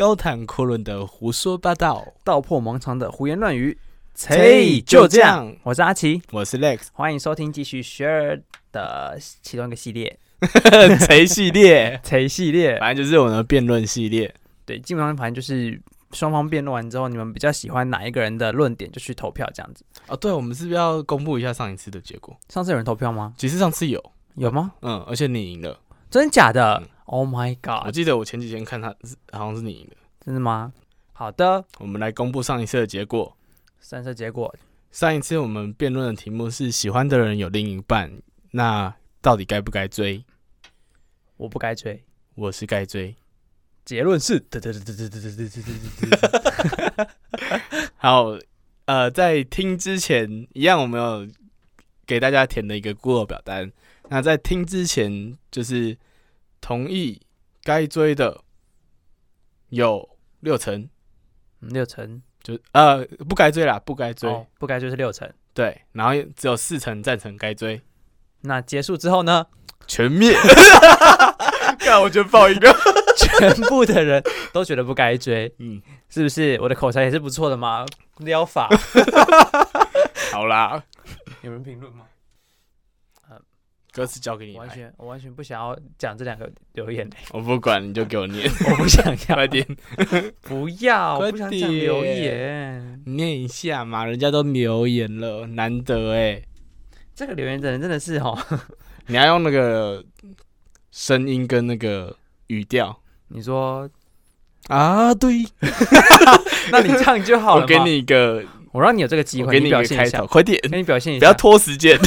高谈阔论的胡说八道，道破盲肠的胡言乱语。嘿就这样，我是阿奇，我是 Lex，欢迎收听继续 Share 的其中一个系列 谁系列？谁系列？反正就是我们的辩论系列。对，基本上反正就是双方辩论完之后，你们比较喜欢哪一个人的论点，就去投票这样子。哦，对，我们是不是要公布一下上一次的结果？上次有人投票吗？其实上次有，有吗？嗯，而且你赢了，真的假的嗯？Oh my 我 god！记得我前几天看他是好像是你赢的。真的吗？好的，我们来公布上一次的结果。三色结果上一次我们辩论的题目是喜欢的人有另一半，那到底该不该追？我不该追。我是该追。结论是，好，呃，在听之前，一样我们有给大家填的一个 Google 表单。那在听之前，就是同意该追的有六成，嗯六成，就呃不该追啦，不该追。哦，不该追是六成。对，然后只有四成赞成该追，那结束之后呢？全灭。看，我觉得爆一个。全部的人都觉得不该追，嗯，是不是？我的口才也是不错的嘛，撩法。好啦，有人评论吗？歌词交给你完，全我完全不想要讲这两个留言嘞，我不管，你就给我念，我不想要，快点 不要，我不想讲留点言。念一下嘛，人家都留言了，难得哎。这个留言的人真的是哦，你要用那个声音跟那个语调你说，啊，对，那你唱就好了。我给，你一个，我让你有这个机会，我给你一表现下个开头，，快点，给你表现一下不要。拖时间。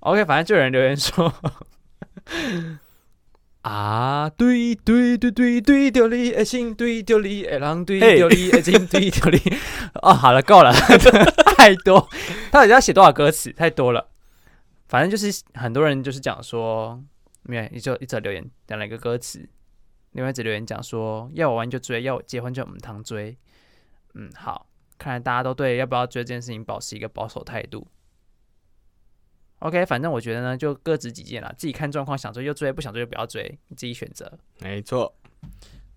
OK，反正就有人留言说。啊，对对对对对着你爱心，对着你爱人，对着你爱心，对着你。哦，好了，够了，太多。他到底要写多少歌词？太多了。反正就是很多人就是讲说，没有，一则一则留言讲了一个歌词，另外一则留言讲说，要我玩就追，要我结婚就唔堂追。嗯，好，看来大家都对要不要追这件事情保持一个保守态度。OK，反正我觉得呢，就各执己见啦，自己看状况，想追就追，不想追就不要追，你自己选择。没错，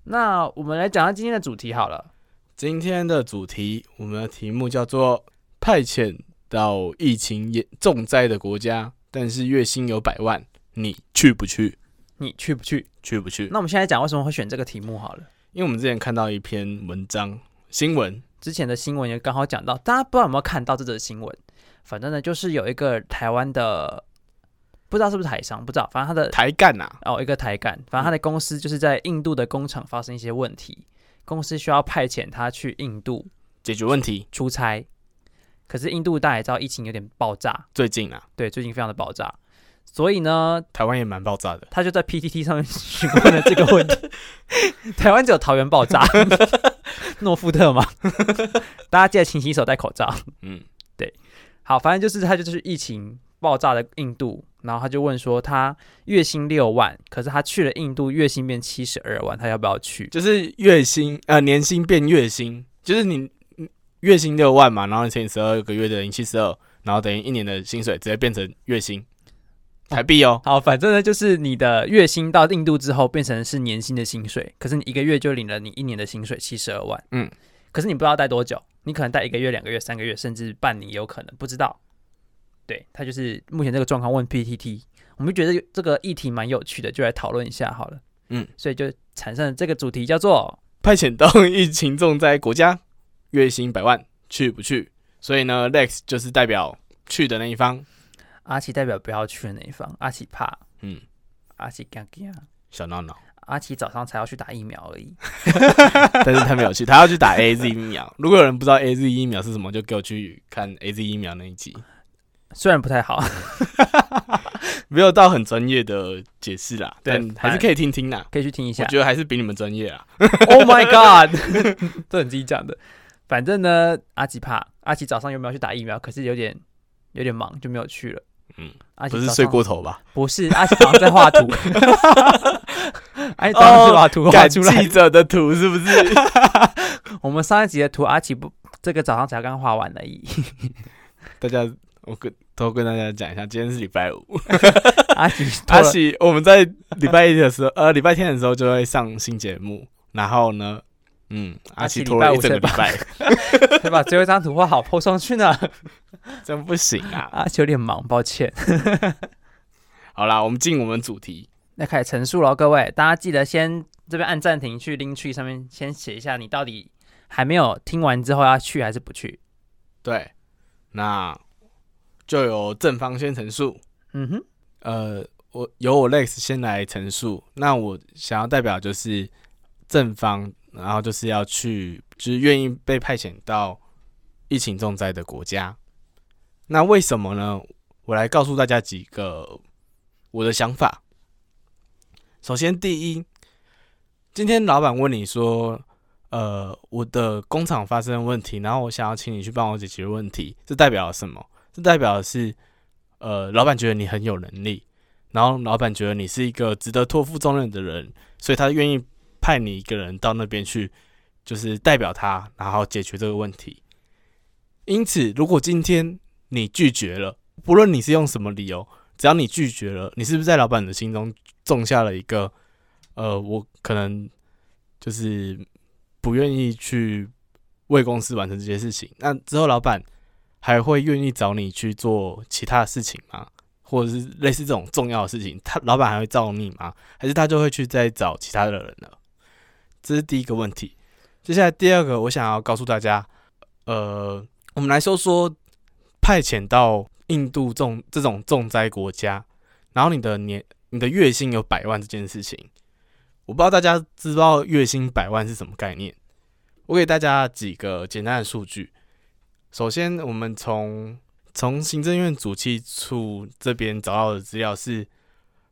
那我们来讲下今天的主题好了。今天的主题，我们的题目叫做派遣到疫情严重灾的国家，但是月薪有百万，你去不去？你去不去？去不去？那我们现在讲为什么会选这个题目好了。因为我们之前看到一篇文章新闻，之前的新闻也刚好讲到，大家不知道有没有看到这则新闻？反正呢，就是有一个台湾的，不知道是不是台商，不知道，反正他的台干呐、哦一个台干，反正他的公司就是在印度的工厂发生一些问题，公司需要派遣他去印度解决问题。出差。可是印度大家也知道疫情有点爆炸，最近啊，对，最近非常的爆炸，所以呢，台湾也蛮爆炸的。他就在 PTT 上面询问了这个问题。台湾只有桃园爆炸，诺富特嘛，大家记得勤洗手、戴口罩。嗯，好，反正就是他就是疫情爆炸的印度，然后他就问说，他月薪六万，可是他去了印度，月薪变七十二万，他要不要去？就是月薪呃年薪变月薪，就是你你月薪六万嘛，然后你乘以十二个月的零七十二，然后等于一年的薪水直接变成月薪台币哦。好，反正呢，就是你的月薪到印度之后变成是年薪的薪水，可是你一个月就领了你一年的薪水七十二万。嗯，可是你不知道待多久，你可能待一个月、两个月、三个月，甚至半年也有可能，不知道。对他就是目前这个状况问 PTT，我们就觉得这个议题蛮有趣的，就来讨论一下好了。嗯，所以就产生了这个主题叫做派遣到疫情重灾国家，月薪百万，去不去？所以呢，Lex 就是代表去的那一方。阿奇代表不要去的那一方，阿奇怕，嗯，阿奇干干，小闹闹，阿奇早上才要去打疫苗而已。但是他没有去，他要去打 A Z 疫苗。如果有人不知道 A Z 疫苗是什么，就给我去看 A Z 疫苗那一集，虽然不太好，没有到很专业的解释啦，但还是可以听听啦。可以去听一下我。觉得还是比你们专业啊。Oh my god，这你自己讲的。反正呢，阿奇怕阿奇早上有没有去打疫苗？可是有点有点忙，就没有去了。嗯，阿奇不是睡过头吧？不是阿奇早上在画图，哎，早上是把图画出来记。者的图是不是？我们上一集的图，阿奇不这个早上才刚画完而已。大家我跟都跟大家讲一下，今天是礼拜五。阿喜阿喜，我们在礼拜一的时候，呃，礼拜天的时候就会上新节目。然后呢，嗯，阿奇拖了一整个礼拜，才把最后一张图画好，po 上去呢。真不行啊！阿奇有点忙，抱歉。好啦，我们进我们主题，那开始陈述喽。各位，大家记得先这边按暂停，去 link tree 上面先写一下，你到底还没有听完之后要去还是不去？对，那就由正方先陈述。嗯哼，呃，我由我 Lex 先来陈述。那我想要代表就是正方，然后就是要去，就是愿意被派遣到疫情重灾的国家。那为什么呢？我来告诉大家几个我的想法。首先，第一，今天老板问你说，呃，我的工厂发生问题，然后我想要请你去帮我解决问题，这代表了什么？这代表的是，呃，老板觉得你很有能力，然后老板觉得你是一个值得托付重任的人，所以他愿意派你一个人到那边去，就是代表他，然后解决这个问题。因此，如果今天你拒绝了，不论你是用什么理由，只要你拒绝了，你是不是在老板的心中种下了一个，呃，我可能就是不愿意去为公司完成这些事情。那之后，老板还会愿意找你去做其他的事情吗？或者是类似这种重要的事情，他老板还会找你吗？还是他就会去再找其他的人了？这是第一个问题。接下来第二个，我想要告诉大家，呃，我们来说说。派遣到印度重这种重灾国家，然后你的年你的月薪有百万这件事情，我不知道大家知道月薪百万是什么概念。我给大家几个简单的数据。首先，我们从从行政院主计处这边找到的资料是，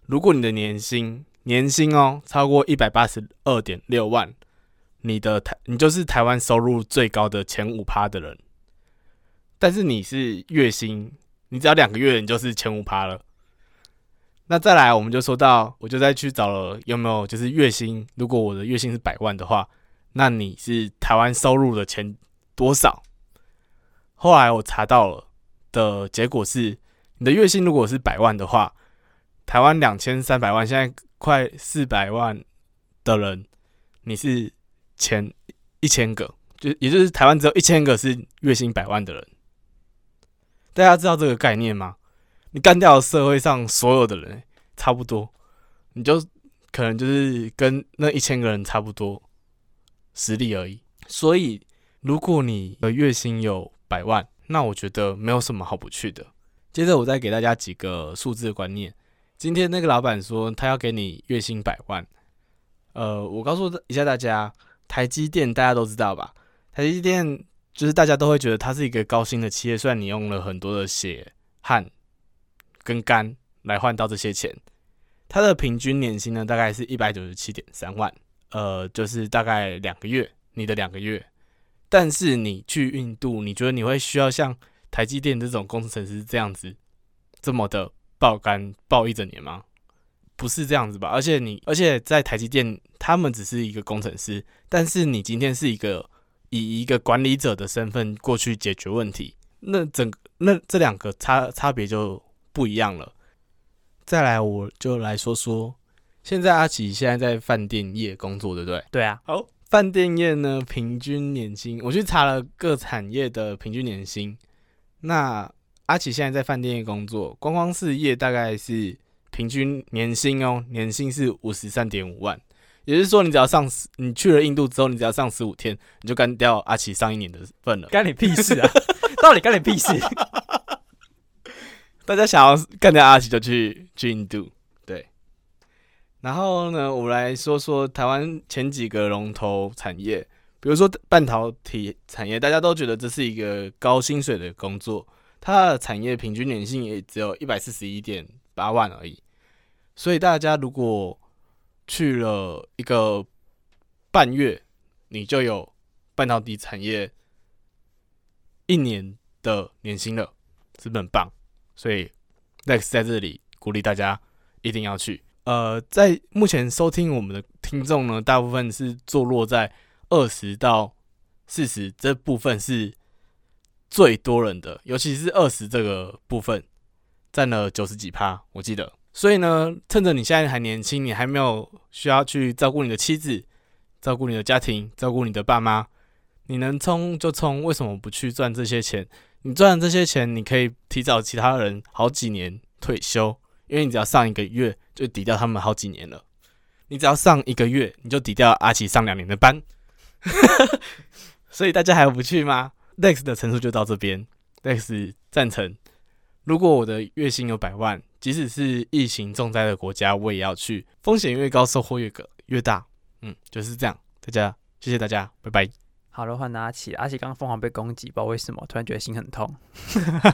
如果你的年薪年薪哦超过一百八十二点六万，你的台你就是台湾收入最高的前五趴的人。但是你是月薪，你只要两个月，你就是前五趴了。那再来，我们就说到，我就再去找了有没有就是月薪，如果我的月薪是百万的话，那你是台湾收入的前多少？后来我查到了的结果是，你的月薪如果是百万的话，台湾两千三百万，现在快四百万的人，你是前一千个，就也就是台湾只有一千个是月薪百万的人。大家知道这个概念吗？你干掉社会上所有的人，差不多，你就可能就是跟那一千个人差不多实力而已。所以，如果你的月薪有百万，那我觉得没有什么好不去的。接着，我再给大家几个数字观念。今天那个老板说他要给你月薪百万，呃，我告诉一下大家，台积电大家都知道吧？台积电。就是大家都会觉得它是一个高薪的企业，虽然你用了很多的血汗跟肝来换到这些钱，它的平均年薪呢大概是一百九十七点三万，呃，就是大概两个月，你的两个月。但是你去印度，你觉得你会需要像台积电这种工程师这样子这么的爆肝爆一整年吗？不是这样子吧？而且你，而且在台积电，他们只是一个工程师，但是你今天是一个。以一个管理者的身份过去解决问题，那整那这两个差差别就不一样了。再来，我就来说说，现在阿奇现在在饭店业工作，对不对？对啊。好，饭店业呢，平均年薪，我去查了各产业的平均年薪。那阿奇现在在饭店业工作，观光事业大概是平均年薪哦，年薪是五十三点五万。也就是说，你只要上十，你去了印度之后，你只要上十五天，你就干掉阿奇上一年的份了。干你屁事啊！到底干你屁事？大家想要干掉阿奇，就去去印度。对。然后呢，我们来说说台湾前几个龙头产业，比如说半导体产业，大家都觉得这是一个高薪水的工作，它的产业平均年薪也只有一百四十一点八万而已。所以大家如果去了一个半月，你就有半导体产业一年的年薪了，是不是很棒？所以 Next 在这里鼓励大家一定要去。呃，在目前收听我们的听众呢，大部分是坐落在二十到四十这部分是最多人的，尤其是二十这个部分，占了九十几趴，我记得。所以呢，趁着你现在还年轻，你还没有需要去照顾你的妻子、照顾你的家庭、照顾你的爸妈，你能冲就冲，为什么不去赚这些钱？你赚这些钱，你可以提早其他人好几年退休，因为你只要上一个月就抵掉他们好几年了。你只要上一个月，你就抵掉阿奇上两年的班。所以大家还不去吗？Lex 的陈述就到这边，Lex 赞成。如果我的月薪有百万，即使是疫情重灾的国家，我也要去。风险越高，收获越个越大。嗯，就是这样。大家，谢谢大家，拜拜。好了，换阿奇。阿奇刚刚疯狂被攻击，不知道为什么，突然觉得心很痛。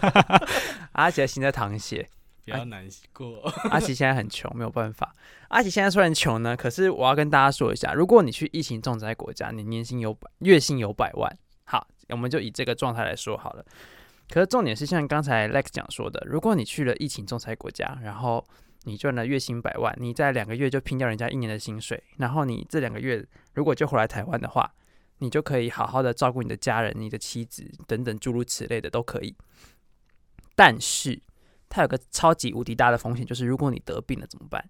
阿奇的心在淌血，比较难过。阿奇现在很穷，没有办法。阿奇现在虽然穷呢，可是我要跟大家说一下，如果你去疫情重灾国家，你年薪有百，月薪有百万，好，我们就以这个状态来说好了。可是重点是像刚才 Lex 讲说的，如果你去了疫情仲裁国家，然后你赚了月薪百万，你在两个月就拼掉人家一年的薪水，然后你这两个月如果就回来台湾的话，你就可以好好的照顾你的家人、你的妻子等等诸如此类的都可以。但是它有个超级无敌大的风险，就是如果你得病了怎么办？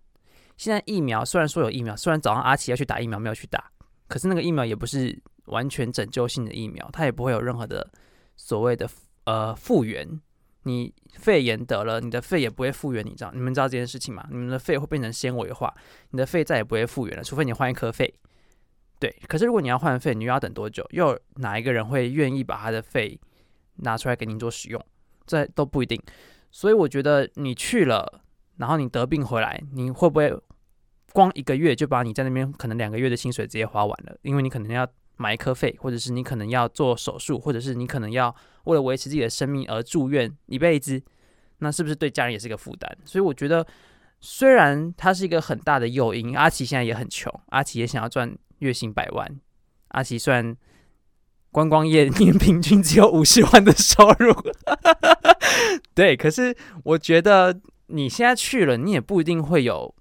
现在疫苗虽然说有疫苗，虽然早上阿奇要去打疫苗没有去打，可是那个疫苗也不是完全拯救性的疫苗，它也不会有任何的所谓的。呃，复原，你肺炎得了，你的肺也不会复原，你知道？你们知道这件事情吗？你们的肺会变成纤维化，你的肺再也不会复原了，除非你换一颗肺。对，可是如果你要换肺，你又要等多久？又哪一个人会愿意把他的肺拿出来给您做使用？这都不一定。所以我觉得你去了，然后你得病回来，你会不会光一个月就把你在那边可能两个月的薪水直接花完了？因为你可能要。埋一颗肺，或者是你可能要做手术，或者是你可能要为了维持自己的生命而住院一辈子，那是不是对家人也是一个负担？所以我觉得，虽然它是一个很大的诱因，阿奇现在也很穷，阿奇也想要赚月薪百万。阿奇虽然观光业 年平均只有五十万的收入，对，可是我觉得你现在去了，你也不一定会有。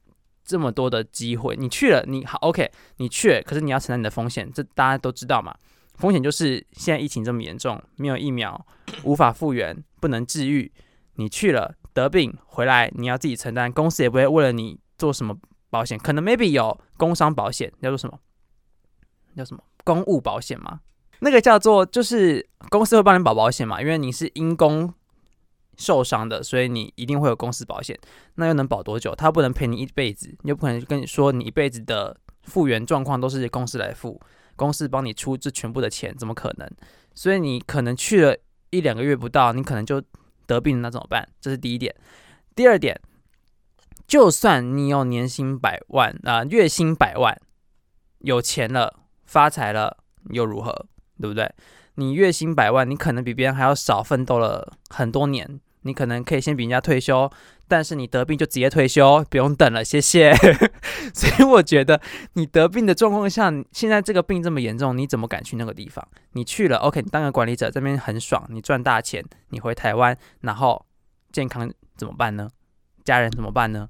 这么多的机会，你去了，你好，OK，你去了，可是你要承担你的风险，这大家都知道嘛。风险就是现在疫情这么严重，没有疫苗，无法复原，不能治愈。你去了得病回来，你要自己承担，公司也不会为了你做什么保险，可能 maybe 有工伤保险，叫做什么？叫什么？公务保险吗？那个叫做就是公司会帮你保保险嘛，因为你是因公。受伤的，所以你一定会有公司保险，那又能保多久？他不能陪你一辈子，你又不可能跟你说你一辈子的复原状况都是公司来付，公司帮你出这全部的钱，怎么可能？所以你可能去了一两个月不到，你可能就得病，那怎么办？这是第一点。第二点，就算你有年薪百万啊，月薪百万，有钱了，发财了，又如何？对不对？你月薪百万，你可能比别人还要少奋斗了很多年。你可能可以先比人家退休，但是你得病就直接退休，不用等了，谢谢。所以我觉得你得病的状况下，现在这个病这么严重，你怎么敢去那个地方？你去了，OK，你当个管理者这边很爽，你赚大钱，你回台湾，然后健康怎么办呢？家人怎么办呢？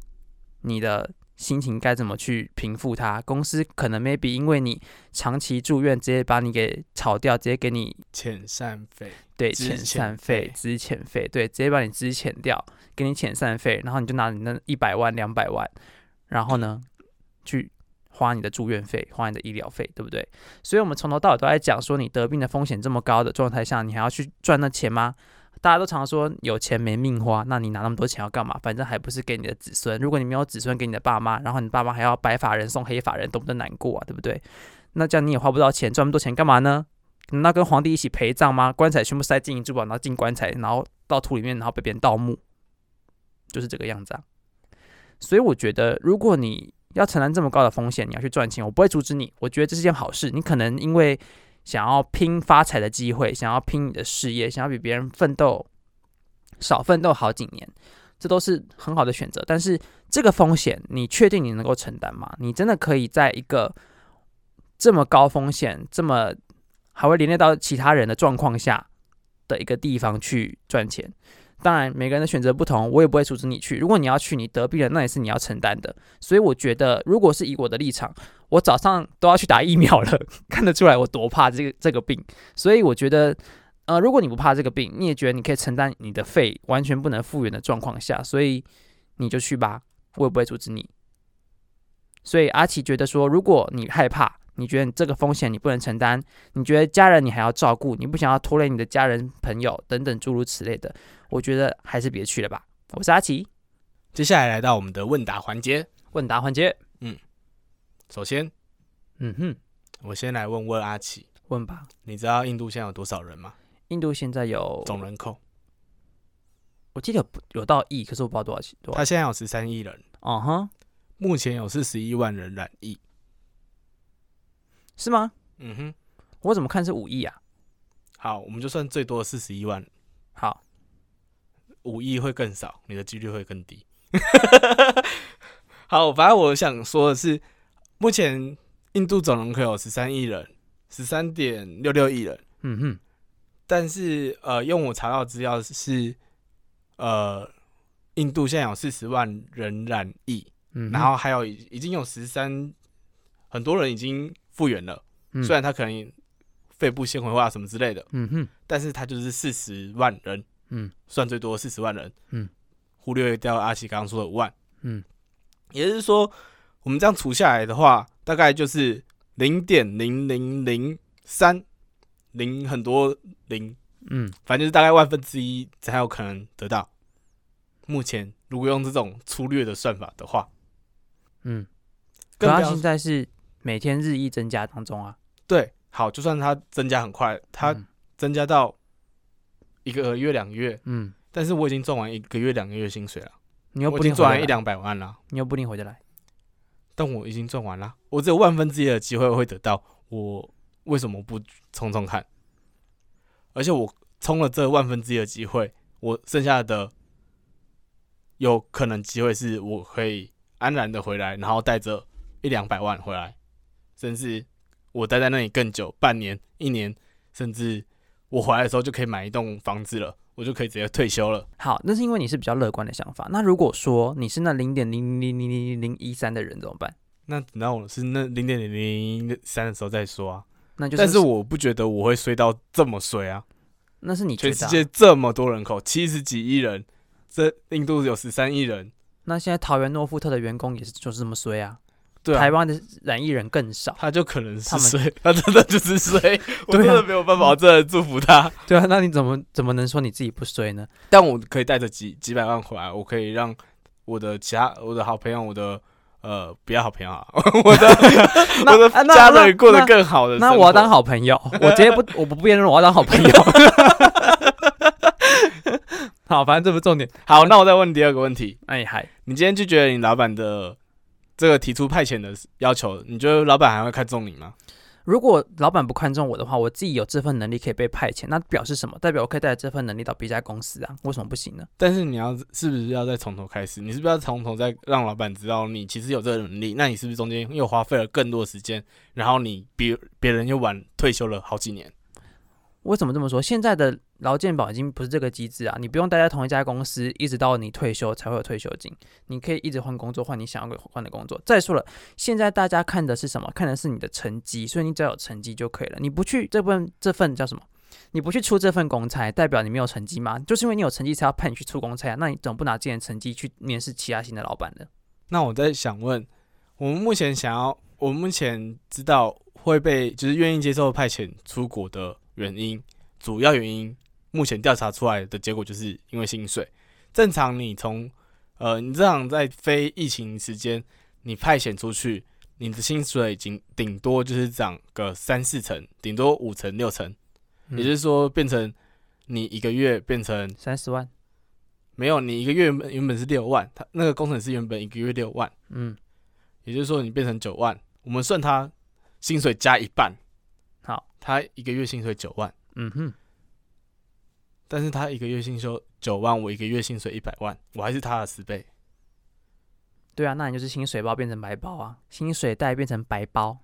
你的。心情该怎么去平复它？公司可能 maybe 因为你长期住院，直接把你给炒掉，直接给你遣散费，对，遣散费、资遣费，对，直接把你资遣掉，给你遣散费，然后你就拿你那一百万、两百万，然后呢，去花你的住院费，花你的医疗费，对不对？所以，我们从头到尾都在讲说，你得病的风险这么高的状态下，你还要去赚那钱吗？大家都常说有钱没命花，那你拿那么多钱要干嘛？反正还不是给你的子孙。如果你没有子孙，给你的爸妈，然后你爸妈还要白发人送黑发人，多么的难过啊，对不对？那这样你也花不到钱，赚那么多钱干嘛呢？那跟皇帝一起陪葬吗？棺材全部塞金银珠宝，然后进棺材，然后到土里面，然后被别人盗墓，就是这个样子啊。所以我觉得，如果你要承担这么高的风险，你要去赚钱，我不会阻止你。我觉得这是件好事。你可能因为。想要拼发财的机会，想要拼你的事业，想要比别人奋斗少奋斗好几年，这都是很好的选择。但是这个风险，你确定你能够承担吗？你真的可以在一个这么高风险、这么还会连累到其他人的状况下的一个地方去赚钱？当然，每个人的选择不同，我也不会阻止你去。如果你要去，你得病了，那也是你要承担的。所以我觉得，如果是以我的立场，我早上都要去打疫苗了，看得出来我多怕这个这个病。所以我觉得，呃，如果你不怕这个病，你也觉得你可以承担你的肺完全不能复原的状况下，所以你就去吧，我也不会阻止你。所以阿奇觉得说，如果你害怕，你觉得这个风险你不能承担，你觉得家人你还要照顾，你不想要拖累你的家人、朋友等等诸如此类的，我觉得还是别去了吧。我是阿奇，接下来来到我们的问答环节。问答环节，嗯首先，嗯哼，我先来问问阿奇，问吧。你知道印度现在有多少人吗？印度现在有总人口，我记得有有到亿，可是我不知道多少钱。多少？他现在有十三亿人，嗯哼，目前有四十一万人染疫。是吗？嗯哼，我怎么看是五亿啊？好，我们就算最多四十一万，好，五亿会更少，你的几率会更低。好，反正我想说的是，目前印度总人口有十三亿人，十三点六六亿人，嗯哼，但是呃，用我查到的资料是，呃，印度现在有四十万人染疫，嗯，然后还有已已经有十三，很多人已经复原了，嗯。虽然他可能肺部纤维化什么之类的，嗯哼，但是他就是四十万人，嗯。算最多四十万人，嗯，忽略掉阿奇刚刚说的五万，嗯，也就是说，我们这样除下来的话，大概就是零点零零零三零很多零，嗯，反正就是大概万分之一才有可能得到。目前如果用这种粗略的算法的话，嗯，可他现在是每天日益增加当中啊。对，好，就算它增加很快，它嗯。增加到一个月两个月，嗯，但是我已经赚完一个月两个月薪水了，你又不一定赚完一，两百万了，你又不一定回得来。但我已经赚完了，我只有万分之一的机会会得到，我为什么不冲冲看？而且我冲了这万分之一的机会，我剩下的有可能机会是我可以安然的回来，然后带着一两百万回来，甚至我待在那里更久，半年、一年，甚至我回来的时候就可以买一栋房子了，我就可以直接退休了。好，那是因为你是比较乐观的想法。那如果说你是那零点零零零零零一三的人怎么办？那等到我是那零点零零三的时候再说啊。那就是，但是我不觉得我会衰到这么衰啊！那是你觉全世界这么多人口，七十几亿人，这印度有十三亿人，那现在桃园诺富特的员工也是就是这么衰啊。对啊，台湾的染疫人更少。他就可能是衰，他真的就是衰，我真的没有办法，我真的祝福他。对啊，那你怎么怎么能说你自己不衰呢？但我可以带着几几百万回来，我可以让我的其他我的好朋友，我的呃不要好朋友啊，我的我的啊那家人过得更好的。那 我要当好朋友，我直接不，我不辩论，我要当好朋友。好，反正这不是重点。好，那我再问第二个问题，哎嗨，你今天拒绝了你老板的这个提出派遣的要求，你觉得老板还会看中你吗？如果老板不看重我的话，我自己有这份能力可以被派遣，那表示什么？代表我可以带着这份能力到别家公司啊？为什么不行呢？但是你要是不是要再从头开始？你是不是要从头再让老板知道你其实有这个能力？那你是不是中间又花费了更多时间，然后你比别人又晚退休了好几年？为什么这么说？现在的劳健保已经不是这个机制啊，你不用待在同一家公司，一直到你退休才会有退休金，你可以一直换工作，换你想要换的工作。再说了，现在大家看的是什么？看的是你的成绩，所以你只要有成绩就可以了。你不去这份这份叫什么？你不去出这份公差，代表你没有成绩吗？就是因为你有成绩才要派你去出公差啊。那你怎么不拿这点成绩去面试其他新的老板呢？那我在想问，我们目前想要，我们目前知道会被就是愿意接受派遣出国的原因，主要原因目前调查出来的结果就是因为薪水。正常你从呃，你正常在非疫情时间，你派遣出去，你的薪水已经顶多就是涨个三四成，顶多五成六成，嗯也就是说变成你一个月变成三十万，没有，你一个月原本原本是六万，他那个工程师原本一个月六万。嗯，也就是说你变成九万，我们算他薪水加一半，好，他一个月薪水九万，嗯哼，但是他一个月薪收九万，我一个月薪水一百万，我还是他的十倍。对啊，那你就是薪水包变成白包啊，薪水袋变成白包。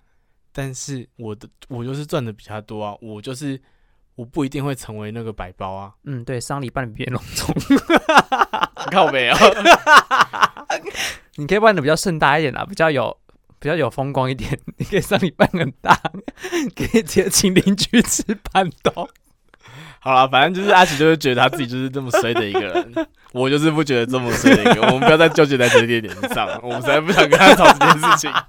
但是我的我就是赚的比他多啊，我就是我不一定会成为那个白包啊，嗯，对，丧礼办的比别人隆重，靠没有，你可以办的比较盛大一点啊，比较有比较有风光一点。你可以丧礼办很大，可以直接请邻居吃板豆。好了，反正就是阿奇就是觉得他自己就是这么衰的一个人，我就是不觉得这么衰的一个。我们不要再纠结在这一点上，我们实在不想跟他吵这件事情。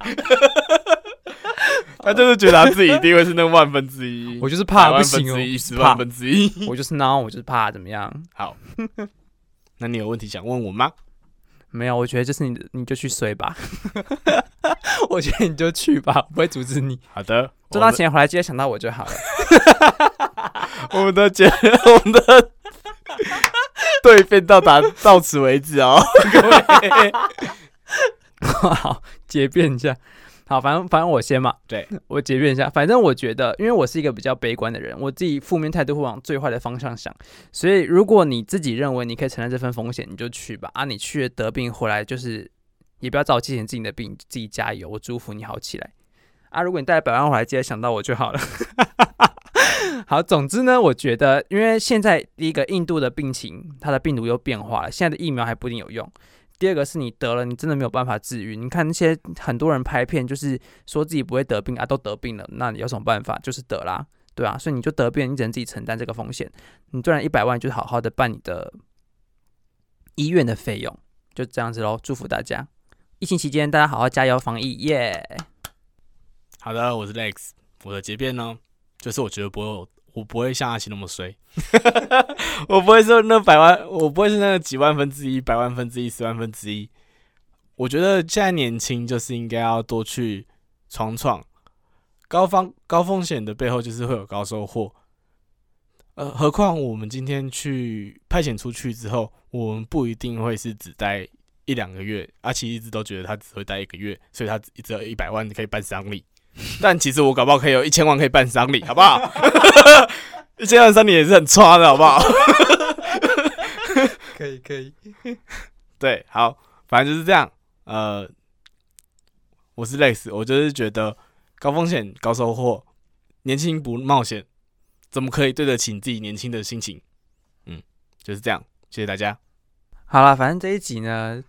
他就是觉得他自己一定会是那万分之一，我就是怕万不行哦分之一，十万分之一。我就是 no，我就是怕怎么样？好，那你有问题想问我吗？没有，我觉得这是你，你就去睡吧。我觉得你就去吧，我不会阻止你。好的，赚到钱回来，记得想到我就好了。我们的节，我们的对变到达到此为止哦，各位。好，结辩一下。好，反正反正我先嘛，对 我结辩一下。反正我觉得，因为我是一个比较悲观的人，我自己负面态度会往最坏的方向想。所以，如果你自己认为你可以承担这份风险，你就去吧。啊，你去了得病回来，就是也不要找我借钱治你的病，自己加油。我祝福你好起来。啊，如果你带百万回来，记得想到我就好了。好，总之呢，我觉得，因为现在第一个印度的病情，它的病毒又变化了，现在的疫苗还不一定有用。第二个是你得了，你真的没有办法治愈。你看那些很多人拍片，就是说自己不会得病啊，都得病了，那你有什么办法？就是得啦，对啊，所以你就得病，你只能自己承担这个风险。你赚了一百万，就好好的办你的医院的费用，就这样子喽。祝福大家，疫情期间大家好好加油防疫，耶、好的，我是 Lex，我的结辩呢，就是我觉得不会有，我不会像阿奇那么衰，我不会说那百万，我不会是那个几万分之一、百万分之一、十万分之一。我觉得现在年轻就是应该要多去闯闯，高方高风险的背后就是会有高收获。呃，何况我们今天去派遣出去之后，我们不一定会是只待一两个月。阿奇一直都觉得他只会待一个月，所以他只只有一百万可以办丧礼。但其实我搞不好可以有一千万可以办丧礼，好不好？一千万丧礼也是很差的，好不好？可以可以，对，好，反正就是这样。呃，我是 Lex，我就是觉得高风险高收获，年轻不冒险，怎么可以对得起自己年轻的心情？嗯，就是这样。谢谢大家。好了，反正这一集呢，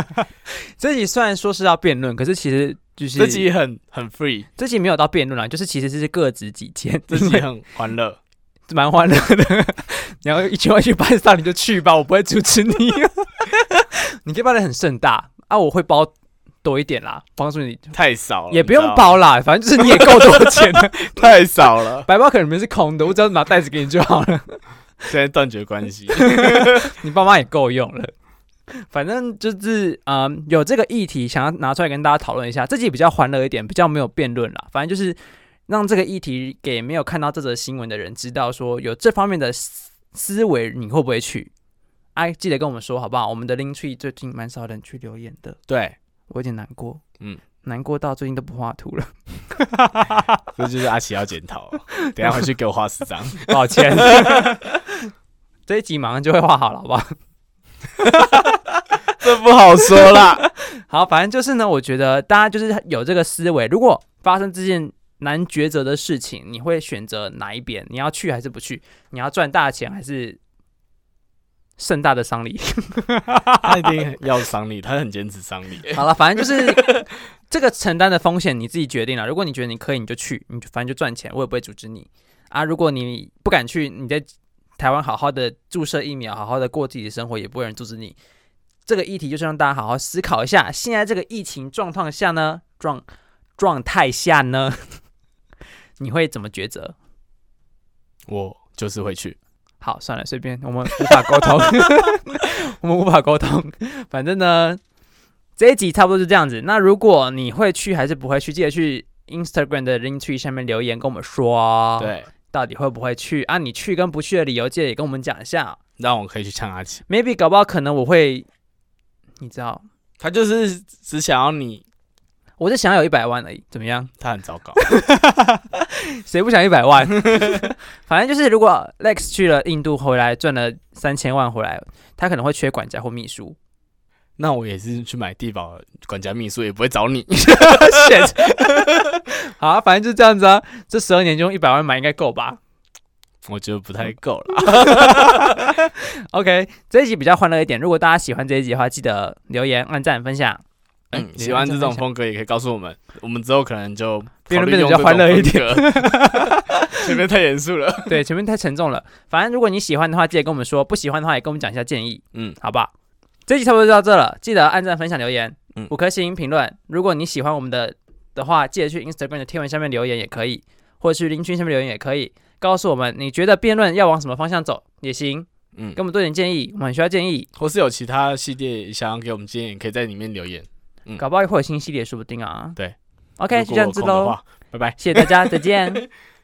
这一集虽然说是要辩论，可是其实就是这集很很 free，这集没有到辩论啦，就是其实是各执己见，这集很欢乐。蛮欢乐的。你要一千万去办丧，你就去吧，我不会阻止你。你可以办的很盛大啊，我会包多一点啦，帮助你，太少了，也不用包啦，反正就是你也够多钱了。太少了。白包可能里面是空的，我只要拿袋子给你就好了。现在断绝关系。你爸妈也够用了。反正就是，嗯，有这个议题想要拿出来跟大家讨论一下。这集比较欢乐一点，比较没有辩论啦。反正就是让这个议题给没有看到这则新闻的人知道，说有这方面的思思维，你会不会去？哎、记得跟我们说好不好？我们的 Link Tree 最近蛮少人去留言的，对，我有点难过，嗯，难过到最近都不画图了，这就是阿奇要检讨。等下回去给我画十张。抱歉。这一集马上就会画好了，好不好？这不好说啦。好，反正就是呢，我觉得大家就是有这个思维，如果发生这件难抉择的事情，你会选择哪一边？你要去还是不去？你要赚大钱还是盛大的丧礼？他一定要丧礼，他很坚持丧礼。好了，反正就是这个承担的风险你自己决定了。如果你觉得你可以，你就去，你就反正就赚钱，我也不会阻止你啊。如果你不敢去，你在台湾好好的注射疫苗，好好的过自己的生活，也不会有人阻止你。这个议题就是让大家好好思考一下，现在这个疫情状况下呢，状状态下呢，你会怎么抉择？我就是会去。好，算了，随便，我们无法沟通，我们无法沟通。反正呢，这一集差不多是这样子。那如果你会去还是不会去，记得去 Instagram 的 link tree 下面留言跟我们说哦，，对，到底会不会去啊？你去跟不去的理由，记得也跟我们讲一下。让我可以去呛阿奇。Maybe 搞不好可能我会，你知道，他就是只想要你，我就想要有一百万而已，怎么样？他很糟糕。谁不想一百万？反正就是，如果 Lex 去了印度回来赚了三千万回来，他可能会缺管家或秘书。那我也是去买地保管家秘书，也不会找你。好啊，反正就这样子啊。这十二年就用一百万买应该够吧我觉得不太够了。？OK，这一集比较欢乐一点。如果大家喜欢这一集的话，记得留言、按赞、分享。哎嗯，喜欢这种风格也可以告诉我们，我们之后可能就变得比较欢乐一点。前面太严肃了。对，前面太沉重了。反正如果你喜欢的话，记得跟我们说；不喜欢的话，也跟我们讲一下建议，嗯，好不好？这集差不多就到这了，记得按赞、分享、留言，嗯五颗星评论。如果你喜欢我们的的话，记得去 Instagram 的贴文下面留言也可以，或者去林群下面留言也可以，告诉我们你觉得辩论要往什么方向走也行，嗯给，我们多点建议，我们很需要建议。或是有其他系列想要给我们建议，可以在里面留言。嗯搞不好会有新系列，说不定啊。对，OK，如果就这样子喽，有空的话，拜拜。谢谢大家，再见。